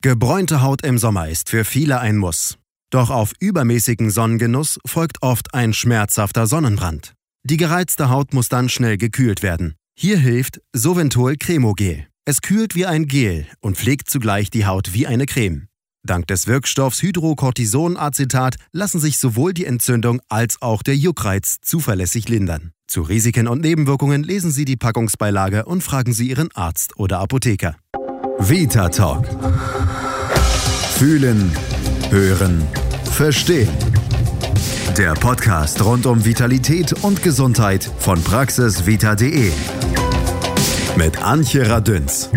Gebräunte Haut im Sommer ist für viele ein Muss. Doch auf übermäßigen Sonnengenuss folgt oft ein schmerzhafter Sonnenbrand. Die gereizte Haut muss dann schnell gekühlt werden. Hier hilft Soventol Cremogel. Es kühlt wie ein Gel und pflegt zugleich die Haut wie eine Creme. Dank des Wirkstoffs Hydrocortisonacetat lassen sich sowohl die Entzündung als auch der Juckreiz zuverlässig lindern. Zu Risiken und Nebenwirkungen lesen Sie die Packungsbeilage und fragen Sie Ihren Arzt oder Apotheker. Vita Talk. Fühlen, hören, verstehen. Der Podcast rund um Vitalität und Gesundheit von praxisvita.de. Mit Antje Radünz.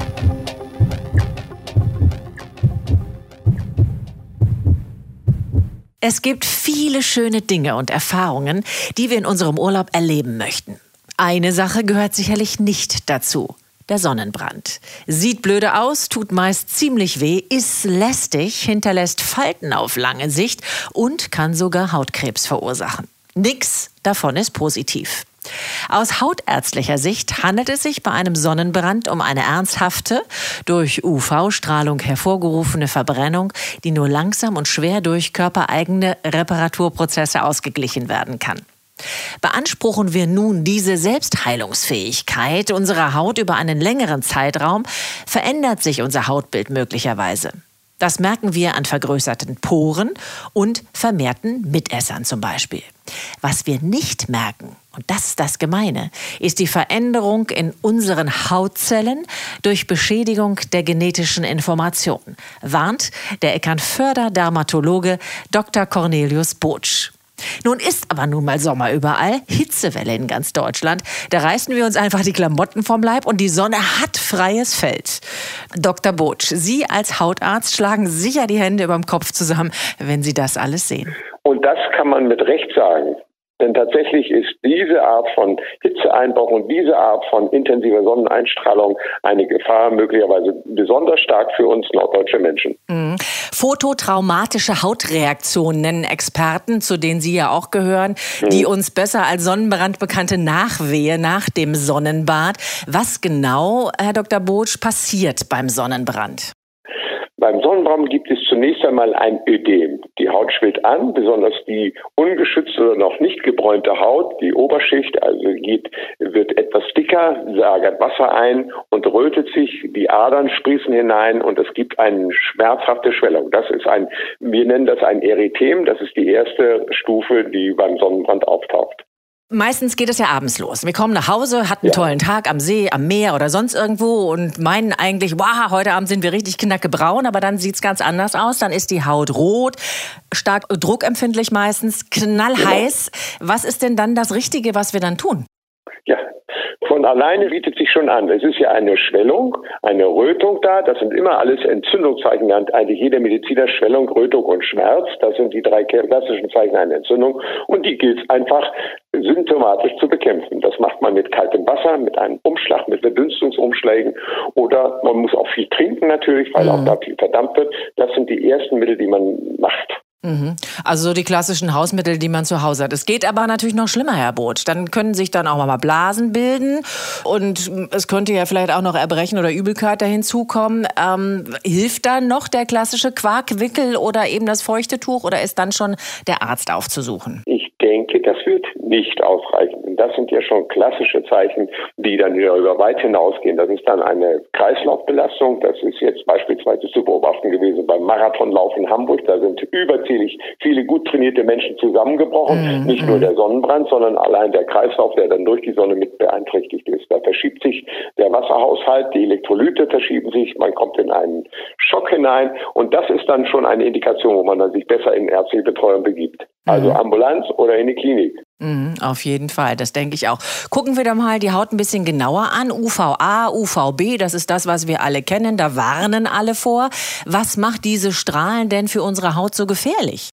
Es gibt viele schöne Dinge und Erfahrungen, die wir in unserem Urlaub erleben möchten. Eine Sache gehört sicherlich nicht dazu. Der Sonnenbrand. Sieht blöde aus, tut meist ziemlich weh, ist lästig, hinterlässt Falten auf lange Sicht und kann sogar Hautkrebs verursachen. Nix davon ist positiv. Aus hautärztlicher Sicht handelt es sich bei einem Sonnenbrand um eine ernsthafte, durch UV-Strahlung hervorgerufene Verbrennung, die nur langsam und schwer durch körpereigene Reparaturprozesse ausgeglichen werden kann. Beanspruchen wir nun diese Selbstheilungsfähigkeit unserer Haut über einen längeren Zeitraum, verändert sich unser Hautbild möglicherweise. Das merken wir an vergrößerten Poren und vermehrten Mitessern zum Beispiel. Was wir nicht merken, und das ist das Gemeine, ist die Veränderung in unseren Hautzellen durch Beschädigung der genetischen Information, warnt der Eckernförder Dermatologe Dr. Cornelius Botsch. Nun ist aber nun mal Sommer überall, Hitzewelle in ganz Deutschland. Da reißen wir uns einfach die Klamotten vom Leib und die Sonne hat freies Feld. Dr. Botsch, Sie als Hautarzt schlagen sicher die Hände über dem Kopf zusammen, wenn Sie das alles sehen. Und das kann man mit Recht sagen. Denn tatsächlich ist diese Art von Hitzeeinbruch und diese Art von intensiver Sonneneinstrahlung eine Gefahr möglicherweise besonders stark für uns norddeutsche Menschen. Mhm. Fototraumatische Hautreaktionen nennen Experten, zu denen Sie ja auch gehören, mhm. die uns besser als Sonnenbrand bekannte Nachwehe nach dem Sonnenbad. Was genau, Herr Dr. Botsch, passiert beim Sonnenbrand? Beim Sonnenbrand gibt es zunächst einmal ein Ödem. Die Haut schwillt an, besonders die ungeschützte oder noch nicht gebräunte Haut, die Oberschicht, also geht, wird etwas dicker, lagert Wasser ein und rötet sich, die Adern sprießen hinein und es gibt eine schmerzhafte Schwellung. Das ist ein, wir nennen das ein Erythem, das ist die erste Stufe, die beim Sonnenbrand auftaucht. Meistens geht es ja abends los. Wir kommen nach Hause, hatten einen ja. tollen Tag am See, am Meer oder sonst irgendwo und meinen eigentlich, wow, heute Abend sind wir richtig knackebraun, aber dann sieht's ganz anders aus. Dann ist die Haut rot, stark druckempfindlich meistens, knallheiß. Genau. Was ist denn dann das Richtige, was wir dann tun? Ja, von alleine bietet sich schon an. Es ist ja eine Schwellung, eine Rötung da. Das sind immer alles Entzündungszeichen. Eigentlich jeder Mediziner Schwellung, Rötung und Schmerz. Das sind die drei klassischen Zeichen einer Entzündung. Und die gilt es einfach symptomatisch zu bekämpfen. Das macht man mit kaltem Wasser, mit einem Umschlag, mit Verdünstungsumschlägen oder man muss auch viel trinken natürlich, weil mhm. auch da viel verdampft wird. Das sind die ersten Mittel, die man macht. Mhm. Also so die klassischen Hausmittel, die man zu Hause hat. Es geht aber natürlich noch schlimmer, Herr Boot. Dann können sich dann auch mal Blasen bilden und es könnte ja vielleicht auch noch Erbrechen oder Übelkeit hinzukommen. Ähm, hilft dann noch der klassische Quarkwickel oder eben das feuchte Tuch oder ist dann schon der Arzt aufzusuchen? Ich denke, das wird nicht ausreichen. Und das sind ja schon klassische Zeichen, die dann über weit hinausgehen. Das ist dann eine Kreislaufbelastung. Das ist jetzt beispielsweise zu beobachten gewesen beim Marathonlauf in Hamburg. Da sind überzählig viele gut trainierte Menschen zusammengebrochen. Mhm. Nicht nur der Sonnenbrand, sondern allein der Kreislauf, der dann durch die Sonne mit beeinträchtigt ist. Da verschiebt sich der Wasserhaushalt, die Elektrolyte verschieben sich, man kommt in einen Schock hinein. Und das ist dann schon eine Indikation, wo man dann sich besser in ärztliche Betreuung begibt. Also mhm. Ambulanz oder in die Klinik. Mhm, auf jeden Fall, das denke ich auch. Gucken wir doch mal die Haut ein bisschen genauer an. UVA, UVB, das ist das, was wir alle kennen. Da warnen alle vor. Was macht diese Strahlen denn für unsere Haut so gefährlich?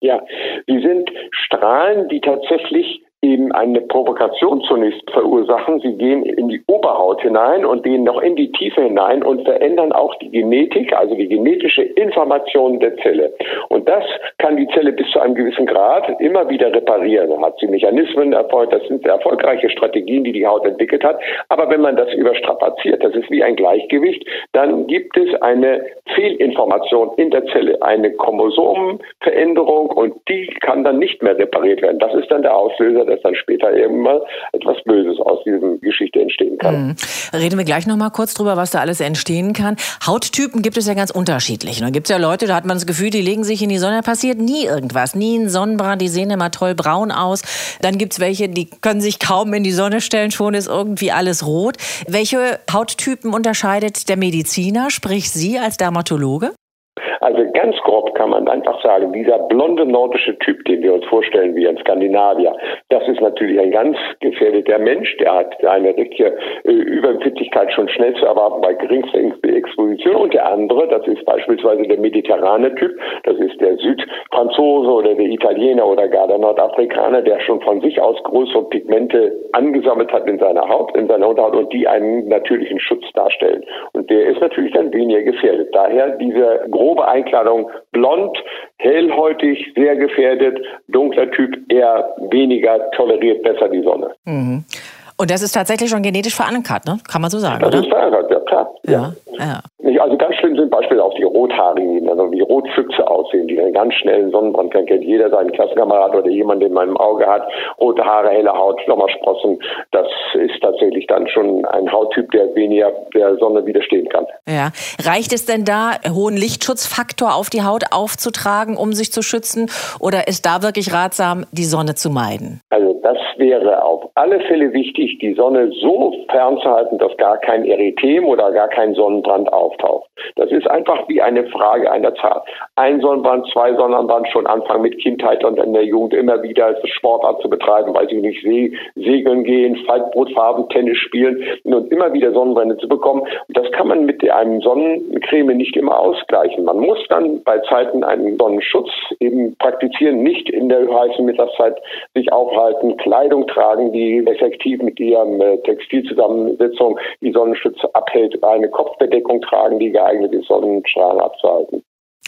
Ja, die sind Strahlen, die tatsächlich eben eine Provokation zunächst verursachen. Sie gehen in die Oberhaut hinein und gehen noch in die Tiefe hinein und verändern auch die Genetik, also die genetische Information der Zelle. Und das kann die Zelle bis zu einem gewissen Grad immer wieder reparieren. Da hat sie Mechanismen erfolgt, das sind erfolgreiche Strategien, die die Haut entwickelt hat. Aber wenn man das überstrapaziert, das ist wie ein Gleichgewicht, dann gibt es eine Fehlinformation in der Zelle, eine Chromosomenveränderung und die kann dann nicht mehr repariert werden. Das ist dann der Auslöser, dass dann später eben etwas Böses aus dieser Geschichte entstehen kann. Mhm. Reden wir gleich noch mal kurz drüber, was da alles entstehen kann. Hauttypen gibt es ja ganz unterschiedlich. Da gibt es ja Leute, da hat man das Gefühl, die legen sich in die Sonne, passiert nie irgendwas, nie ein Sonnenbrand, die sehen immer toll braun aus. Dann gibt es welche, die können sich kaum in die Sonne stellen, schon ist irgendwie alles rot. Welche Hauttypen unterscheidet der Mediziner, sprich Sie als Dermatologe? Also ganz grob kann man einfach sagen, dieser blonde nordische Typ, den wir uns vorstellen wie ein Skandinavier, das ist natürlich ein ganz gefährdeter Mensch. Der hat eine richtige äh, Überempfindlichkeit schon schnell zu erwarten bei geringster Exposition. Und der andere, das ist beispielsweise der mediterrane Typ, das ist der Südfranzose oder der Italiener oder gar der Nordafrikaner, der schon von sich aus größere Pigmente angesammelt hat in seiner Haut, in seiner Unterhaut und die einen natürlichen Schutz darstellen. Und der ist natürlich dann weniger gefährdet. Daher diese grobe Einkleidung blond, hellhäutig, sehr gefährdet, dunkler Typ eher weniger, toleriert besser die Sonne. Mhm. Und das ist tatsächlich schon genetisch verankert, ne? Kann man so sagen, das oder? Ist verankert, ja klar. Ja, ja. ja. Also ganz schlimm sind beispielsweise auch die Rothaarigen, also wie Rotfüchse aussehen, die einen ganz schnellen Sonnenbrand kennen. Kennt jeder seinen Klassenkamerad oder jemand, der in meinem Auge hat. Rote Haare, helle Haut, Sommersprossen. Das ist tatsächlich dann schon ein Hauttyp, der weniger der Sonne widerstehen kann. Ja. Reicht es denn da, hohen Lichtschutzfaktor auf die Haut aufzutragen, um sich zu schützen? Oder ist da wirklich ratsam, die Sonne zu meiden? Also das wäre auf alle Fälle wichtig, die Sonne so fernzuhalten, dass gar kein Erythem oder gar kein Sonnenbrand auftaucht. Das ist einfach wie eine Frage einer Zahl. Ein Sonnenbrand, zwei Sonnenbrand, schon Anfang mit Kindheit und in der Jugend immer wieder Sportart zu betreiben, weil sie nicht See, segeln gehen, Faltbrotfarben, Tennis spielen und immer wieder Sonnenbrände zu bekommen. Das kann man mit einem Sonnencreme nicht immer ausgleichen. Man muss dann bei Zeiten einen Sonnenschutz eben praktizieren, nicht in der heißen Mittagszeit sich aufhalten, Kleidung tragen, die effektiv mit ihrem äh, Textilzusammensetzung die Sonnenschutz abhält, eine Kopfbedeckung tragen, die geeignet ist, Sonnenstrahlen abzuhalten.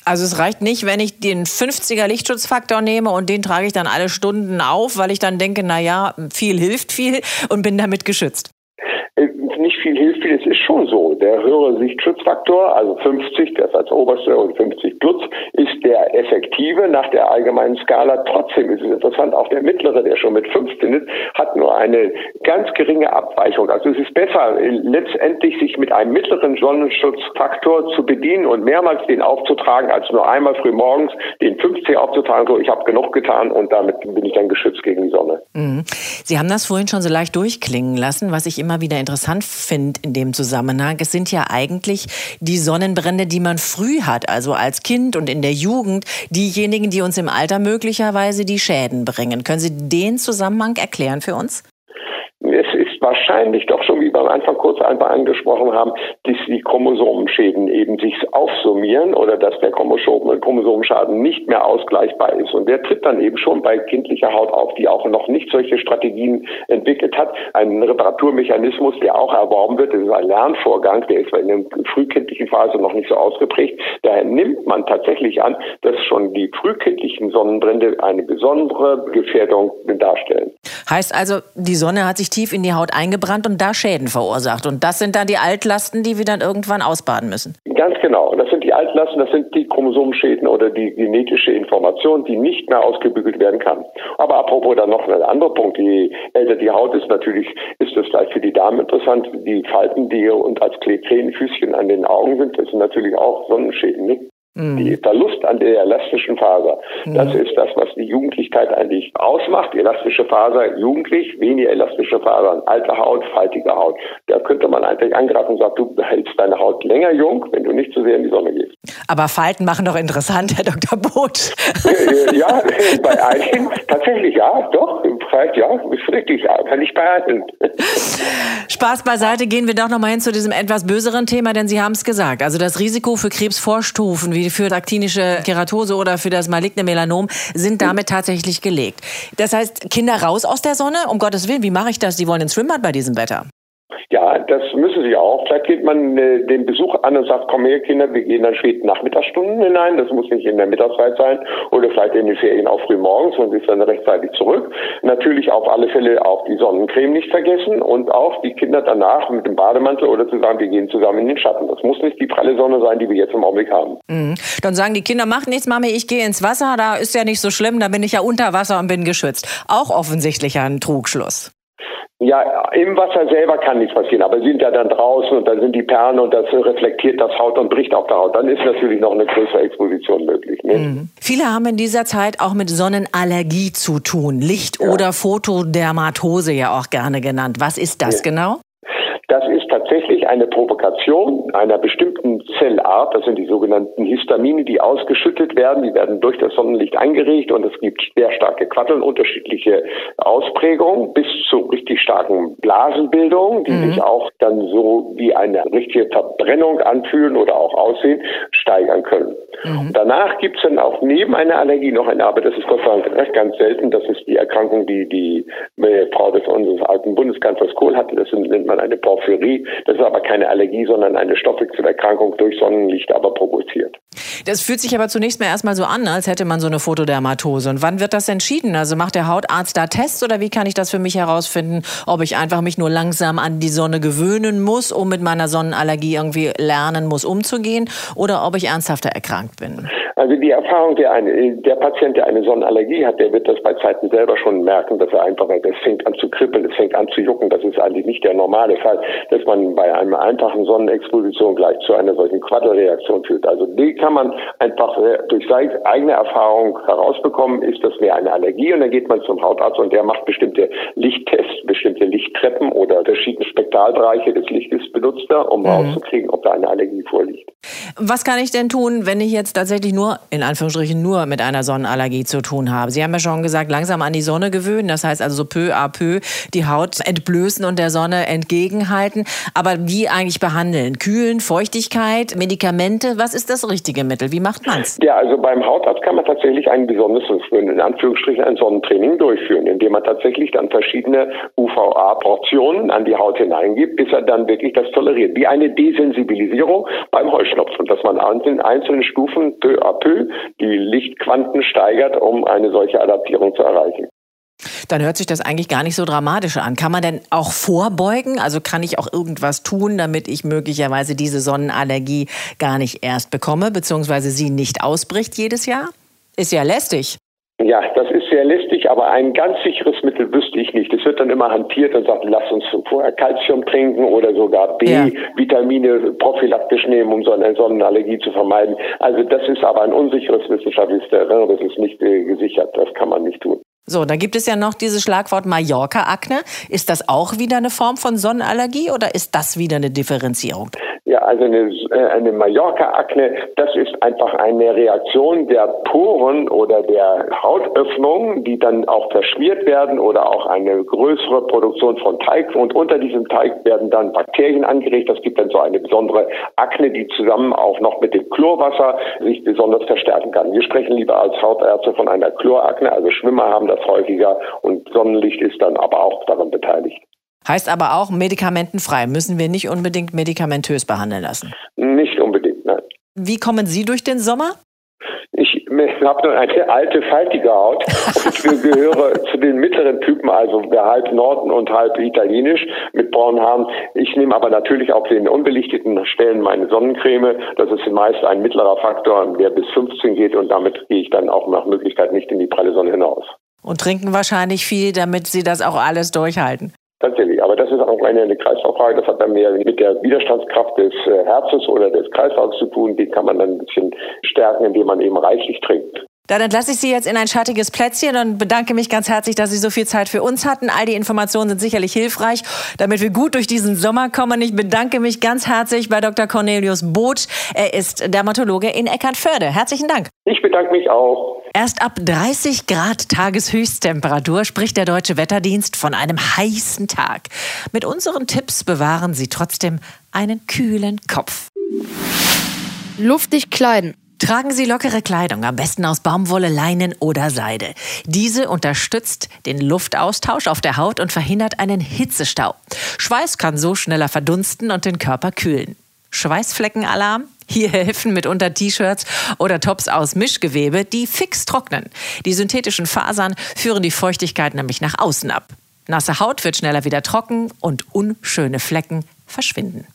Also es reicht nicht, wenn ich den 50er Lichtschutzfaktor nehme und den trage ich dann alle Stunden auf, weil ich dann denke, na ja, viel hilft viel und bin damit geschützt viel hilft viel. Es ist schon so. Der höhere Sichtschutzfaktor, also 50, das als oberste und 50 plus, ist der effektive nach der allgemeinen Skala. Trotzdem ist es interessant, auch der mittlere, der schon mit 15 ist, hat nur eine ganz geringe Abweichung. Also es ist besser, letztendlich sich mit einem mittleren Sonnenschutzfaktor zu bedienen und mehrmals den aufzutragen, als nur einmal früh morgens den 50 aufzutragen. So, ich habe genug getan und damit bin ich dann geschützt gegen die Sonne. Mhm. Sie haben das vorhin schon so leicht durchklingen lassen, was ich immer wieder interessant finde in dem Zusammenhang. Es sind ja eigentlich die Sonnenbrände, die man früh hat, also als Kind und in der Jugend, diejenigen, die uns im Alter möglicherweise die Schäden bringen. Können Sie den Zusammenhang erklären für uns? Es ist wahrscheinlich doch schon, wie wir am Anfang kurz einfach angesprochen haben, dass die Chromosomenschäden eben sich aufsummieren oder dass der Chromosomenschaden nicht mehr ausgleichbar ist. Und der tritt dann eben schon bei kindlicher Haut auf, die auch noch nicht solche Strategien entwickelt hat. Ein Reparaturmechanismus, der auch erworben wird, das ist ein Lernvorgang, der ist in der frühkindlichen Phase noch nicht so ausgeprägt. Daher nimmt man tatsächlich an, dass schon die frühkindlichen Sonnenbrände eine besondere Gefährdung darstellen. Heißt also, die Sonne hat sich tief in die Haut eingebrannt und da Schäden verursacht. Und das sind dann die Altlasten, die wir dann irgendwann ausbaden müssen. Ganz genau. Das sind die Altlasten, das sind die Chromosomenschäden oder die genetische Information, die nicht mehr ausgebügelt werden kann. Aber apropos dann noch ein anderer Punkt. Je älter die Haut ist, natürlich ist das gleich für die Damen interessant. Die Falten, die und als Krähenfüßchen an den Augen sind, das sind natürlich auch Sonnenschäden. Nicht? Mhm. Die Verlust an der elastischen Faser. Mhm. Das ist das, was die Jugendlichkeit eigentlich ausmacht. Elastische Faser jugendlich, weniger elastische Fasern, alte Haut, faltige Haut. Da könnte man eigentlich angreifen und sagen, du behältst deine Haut länger jung, wenn du nicht zu sehr in die Sonne gehst. Aber Falten machen doch interessant, Herr Dr. Boot. ja, bei einigen tatsächlich ja, doch. Vielleicht ja, ist richtig, ja, kann ich behalten. Spaß beiseite, gehen wir doch nochmal hin zu diesem etwas böseren Thema, denn Sie haben es gesagt. Also das Risiko für Krebsvorstufen wie für aktinische Keratose oder für das maligne Melanom, sind damit tatsächlich gelegt. Das heißt, Kinder raus aus der Sonne, um Gottes Willen, wie mache ich das? Die wollen ins Schwimmbad bei diesem Wetter. Ja, das müssen sie auch. Vielleicht geht man äh, den Besuch an und sagt, komm her Kinder, wir gehen dann späten Nachmittagsstunden hinein. Das muss nicht in der Mittagszeit sein oder vielleicht in den Ferien auch früh morgens und ist dann rechtzeitig zurück. Natürlich auf alle Fälle auch die Sonnencreme nicht vergessen und auch die Kinder danach mit dem Bademantel oder zu sagen, wir gehen zusammen in den Schatten. Das muss nicht die pralle Sonne sein, die wir jetzt im Augenblick haben. Mhm. Dann sagen die Kinder, macht nichts, Mami, ich gehe ins Wasser, da ist ja nicht so schlimm, da bin ich ja unter Wasser und bin geschützt. Auch offensichtlich ein Trugschluss. Ja, im Wasser selber kann nichts passieren, aber sie sind ja dann draußen und dann sind die Perlen und das reflektiert das Haut und bricht auf der Haut. Dann ist natürlich noch eine größere Exposition möglich. Ne? Mhm. Viele haben in dieser Zeit auch mit Sonnenallergie zu tun. Licht- ja. oder Fotodermatose ja auch gerne genannt. Was ist das ja. genau? Eine Provokation einer bestimmten Zellart. Das sind die sogenannten Histamine, die ausgeschüttet werden. Die werden durch das Sonnenlicht eingeregt und es gibt sehr starke Quatteln, unterschiedliche Ausprägungen bis zu richtig starken Blasenbildungen, die mhm. sich auch dann so wie eine richtige Verbrennung anfühlen oder auch aussehen, steigern können. Mhm. Danach gibt es dann auch neben einer Allergie noch eine, aber das ist Gott sei Dank ganz selten. Das ist die Erkrankung, die die Frau des unseres alten Bundeskanzlers Kohl hatte. Das nennt man eine Porphyrie Porphyrie. Das ist aber keine Allergie, sondern eine Stoffwechselerkrankung durch Sonnenlicht aber provoziert. Das fühlt sich aber zunächst mal erstmal so an, als hätte man so eine Fotodermatose. Und wann wird das entschieden? Also macht der Hautarzt da Tests oder wie kann ich das für mich herausfinden, ob ich einfach mich nur langsam an die Sonne gewöhnen muss, um mit meiner Sonnenallergie irgendwie lernen muss, umzugehen oder ob ich ernsthafter erkrankt bin? Also die Erfahrung, der, eine, der Patient, der eine Sonnenallergie hat, der wird das bei Zeiten selber schon merken, dass er einfach, es fängt an zu kribbeln, es fängt an zu jucken. Das ist eigentlich nicht der normale Fall, dass man bei einer einfachen Sonnenexposition gleich zu einer solchen Quaddelreaktion führt. Also die kann man einfach äh, durch seine eigene Erfahrung herausbekommen, ist das mehr eine Allergie und dann geht man zum Hautarzt und der macht bestimmte Lichttests, bestimmte Lichttreppen oder verschiedene Spektralbereiche des Lichtes benutzt er, um mhm. rauszukriegen, ob da eine Allergie vorliegt. Was kann ich denn tun, wenn ich jetzt tatsächlich nur, in Anführungsstrichen, nur mit einer Sonnenallergie zu tun habe? Sie haben ja schon gesagt, langsam an die Sonne gewöhnen. Das heißt also so peu à peu die Haut entblößen und der Sonne entgegenhalten. Aber wie eigentlich behandeln? Kühlen, Feuchtigkeit, Medikamente? Was ist das richtige Mittel? Wie macht man es? Ja, also beim Hautarzt kann man tatsächlich ein besonderes, in Anführungsstrichen, ein Sonnentraining durchführen, indem man tatsächlich dann verschiedene UVA-Portionen an die Haut hineingibt, bis er dann wirklich das toleriert. Wie eine Desensibilisierung beim Heuschnupfen. Dass man in einzelnen Stufen peu à peu die Lichtquanten steigert, um eine solche Adaptierung zu erreichen. Dann hört sich das eigentlich gar nicht so dramatisch an. Kann man denn auch vorbeugen? Also kann ich auch irgendwas tun, damit ich möglicherweise diese Sonnenallergie gar nicht erst bekomme, beziehungsweise sie nicht ausbricht jedes Jahr? Ist ja lästig. Ja, das ist sehr lästig, aber ein ganz sicheres Mittel wüsste ich nicht. Es wird dann immer hantiert und sagt, lass uns vorher Kalzium trinken oder sogar B-Vitamine ja. prophylaktisch nehmen, um so eine Sonnenallergie zu vermeiden. Also das ist aber ein unsicheres wissenschaftliches Terrain, das ist nicht äh, gesichert, das kann man nicht tun. So, da gibt es ja noch dieses Schlagwort Mallorca-Akne. Ist das auch wieder eine Form von Sonnenallergie oder ist das wieder eine Differenzierung? Ja, also eine, äh, eine Mallorca-Akne, das ist einfach eine Reaktion der Poren oder der Hautöffnungen, die dann auch verschmiert werden oder auch eine größere Produktion von Teig. Und unter diesem Teig werden dann Bakterien angeregt. Das gibt dann so eine besondere Akne, die zusammen auch noch mit dem Chlorwasser sich besonders verstärken kann. Wir sprechen lieber als Hautärzte von einer Chlorakne, also Schwimmer haben das häufiger und Sonnenlicht ist dann aber auch daran beteiligt. Heißt aber auch medikamentenfrei. Müssen wir nicht unbedingt medikamentös behandeln lassen? Nicht unbedingt, nein. Wie kommen Sie durch den Sommer? Ich habe nur eine alte, faltige Haut. Ich gehöre zu den mittleren Typen, also halb Norden und halb italienisch mit braunen Haaren. Ich nehme aber natürlich auf den unbelichteten Stellen meine Sonnencreme. Das ist meist ein mittlerer Faktor, der bis 15 geht und damit gehe ich dann auch nach Möglichkeit nicht in die pralle Sonne hinaus. Und trinken wahrscheinlich viel, damit Sie das auch alles durchhalten. Aber das ist auch eine, eine Kreislauffrage. Das hat dann mehr mit der Widerstandskraft des äh, Herzens oder des Kreislaufs zu tun. Die kann man dann ein bisschen stärken, indem man eben reichlich trinkt. Dann entlasse ich Sie jetzt in ein schattiges Plätzchen und bedanke mich ganz herzlich, dass Sie so viel Zeit für uns hatten. All die Informationen sind sicherlich hilfreich, damit wir gut durch diesen Sommer kommen. Ich bedanke mich ganz herzlich bei Dr. Cornelius Both. Er ist Dermatologe in Eckernförde. Herzlichen Dank. Ich bedanke mich auch. Erst ab 30 Grad Tageshöchsttemperatur spricht der Deutsche Wetterdienst von einem heißen Tag. Mit unseren Tipps bewahren Sie trotzdem einen kühlen Kopf. Luftig kleiden Tragen Sie lockere Kleidung, am besten aus Baumwolle, Leinen oder Seide. Diese unterstützt den Luftaustausch auf der Haut und verhindert einen Hitzestau. Schweiß kann so schneller verdunsten und den Körper kühlen. Schweißfleckenalarm? Hier helfen mitunter T-Shirts oder Tops aus Mischgewebe, die fix trocknen. Die synthetischen Fasern führen die Feuchtigkeit nämlich nach außen ab. Nasse Haut wird schneller wieder trocken und unschöne Flecken verschwinden.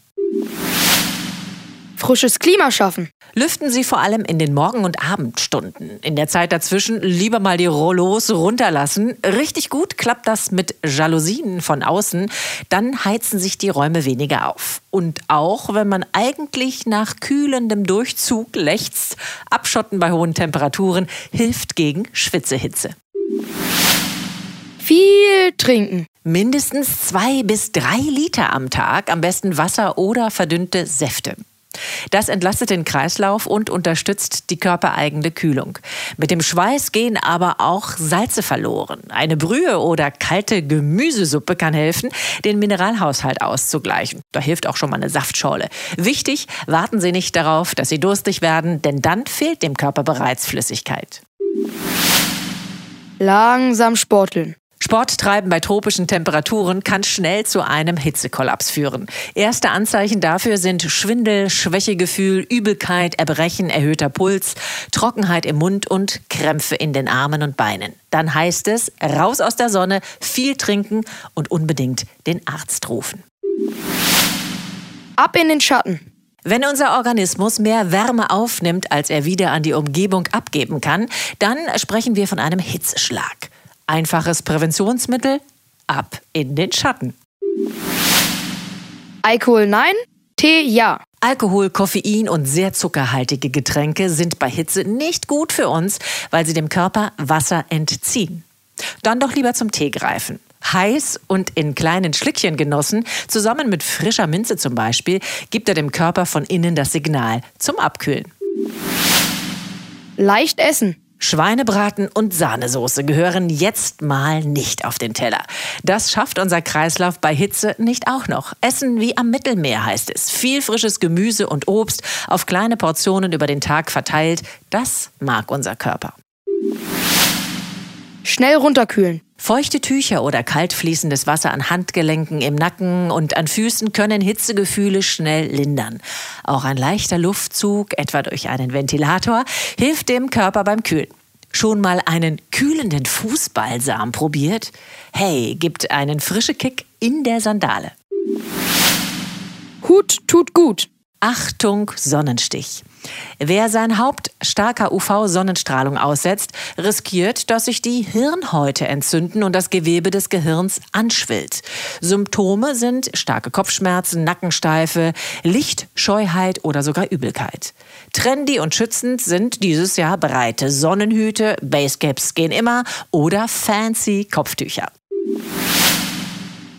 Frisches Klima schaffen. Lüften Sie vor allem in den Morgen- und Abendstunden. In der Zeit dazwischen lieber mal die Rollos runterlassen. Richtig gut klappt das mit Jalousien von außen. Dann heizen sich die Räume weniger auf. Und auch wenn man eigentlich nach kühlendem Durchzug lechzt, abschotten bei hohen Temperaturen hilft gegen Schwitzehitze. Viel trinken. Mindestens zwei bis drei Liter am Tag, am besten Wasser oder verdünnte Säfte. Das entlastet den Kreislauf und unterstützt die körpereigene Kühlung. Mit dem Schweiß gehen aber auch Salze verloren. Eine Brühe oder kalte Gemüsesuppe kann helfen, den Mineralhaushalt auszugleichen. Da hilft auch schon mal eine Saftschorle. Wichtig, warten Sie nicht darauf, dass Sie durstig werden, denn dann fehlt dem Körper bereits Flüssigkeit. Langsam sporteln. Sport treiben bei tropischen Temperaturen kann schnell zu einem Hitzekollaps führen. Erste Anzeichen dafür sind Schwindel, Schwächegefühl, Übelkeit, Erbrechen, erhöhter Puls, Trockenheit im Mund und Krämpfe in den Armen und Beinen. Dann heißt es, raus aus der Sonne, viel trinken und unbedingt den Arzt rufen. Ab in den Schatten. Wenn unser Organismus mehr Wärme aufnimmt, als er wieder an die Umgebung abgeben kann, dann sprechen wir von einem Hitzeschlag. Einfaches Präventionsmittel? Ab in den Schatten. Alkohol nein, Tee ja. Alkohol, Koffein und sehr zuckerhaltige Getränke sind bei Hitze nicht gut für uns, weil sie dem Körper Wasser entziehen. Dann doch lieber zum Tee greifen. Heiß und in kleinen Schlückchen genossen, zusammen mit frischer Minze zum Beispiel, gibt er dem Körper von innen das Signal zum Abkühlen. Leicht essen. Schweinebraten und Sahnesoße gehören jetzt mal nicht auf den Teller. Das schafft unser Kreislauf bei Hitze nicht auch noch. Essen wie am Mittelmeer heißt es. Viel frisches Gemüse und Obst auf kleine Portionen über den Tag verteilt. Das mag unser Körper. Schnell runterkühlen. Feuchte Tücher oder kalt fließendes Wasser an Handgelenken, im Nacken und an Füßen können Hitzegefühle schnell lindern. Auch ein leichter Luftzug, etwa durch einen Ventilator, hilft dem Körper beim Kühlen. Schon mal einen kühlenden Fußbalsam probiert? Hey, gibt einen frischen Kick in der Sandale. Hut tut gut. Achtung, Sonnenstich. Wer sein Haupt starker UV-Sonnenstrahlung aussetzt, riskiert, dass sich die Hirnhäute entzünden und das Gewebe des Gehirns anschwillt. Symptome sind starke Kopfschmerzen, Nackensteife, Lichtscheuheit oder sogar Übelkeit. Trendy und schützend sind dieses Jahr breite Sonnenhüte, Basecaps gehen immer oder fancy Kopftücher.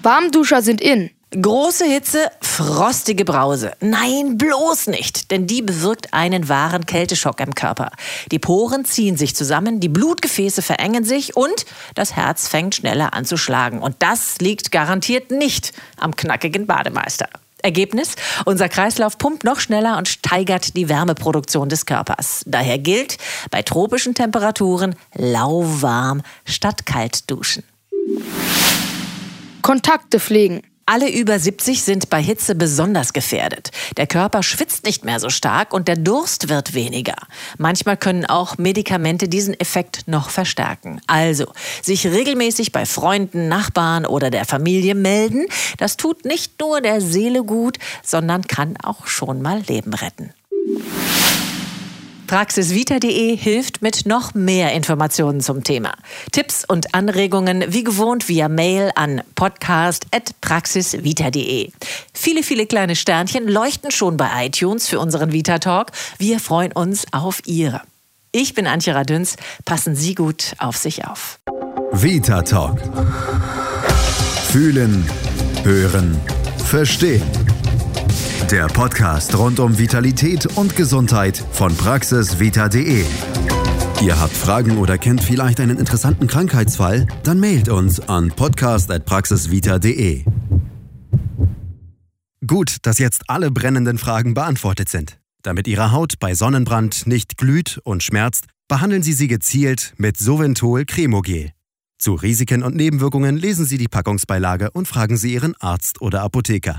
Warmduscher sind in. Große Hitze, frostige Brause. Nein, bloß nicht, denn die bewirkt einen wahren Kälteschock im Körper. Die Poren ziehen sich zusammen, die Blutgefäße verengen sich und das Herz fängt schneller an zu schlagen. Und das liegt garantiert nicht am knackigen Bademeister. Ergebnis? Unser Kreislauf pumpt noch schneller und steigert die Wärmeproduktion des Körpers. Daher gilt bei tropischen Temperaturen lauwarm statt kalt duschen. Kontakte pflegen. Alle über 70 sind bei Hitze besonders gefährdet. Der Körper schwitzt nicht mehr so stark und der Durst wird weniger. Manchmal können auch Medikamente diesen Effekt noch verstärken. Also, sich regelmäßig bei Freunden, Nachbarn oder der Familie melden, das tut nicht nur der Seele gut, sondern kann auch schon mal Leben retten. Praxisvita.de hilft mit noch mehr Informationen zum Thema. Tipps und Anregungen wie gewohnt via Mail an podcast.praxisvita.de. Viele, viele kleine Sternchen leuchten schon bei iTunes für unseren Vita Talk. Wir freuen uns auf Ihre. Ich bin Antje Radüns. Passen Sie gut auf sich auf. Vita Talk. Fühlen, hören, verstehen. Der Podcast rund um Vitalität und Gesundheit von praxisvita.de. Ihr habt Fragen oder kennt vielleicht einen interessanten Krankheitsfall? Dann mailt uns an podcast.praxisvita.de. Gut, dass jetzt alle brennenden Fragen beantwortet sind. Damit Ihre Haut bei Sonnenbrand nicht glüht und schmerzt, behandeln Sie sie gezielt mit Soventol Cremogel. Zu Risiken und Nebenwirkungen lesen Sie die Packungsbeilage und fragen Sie Ihren Arzt oder Apotheker.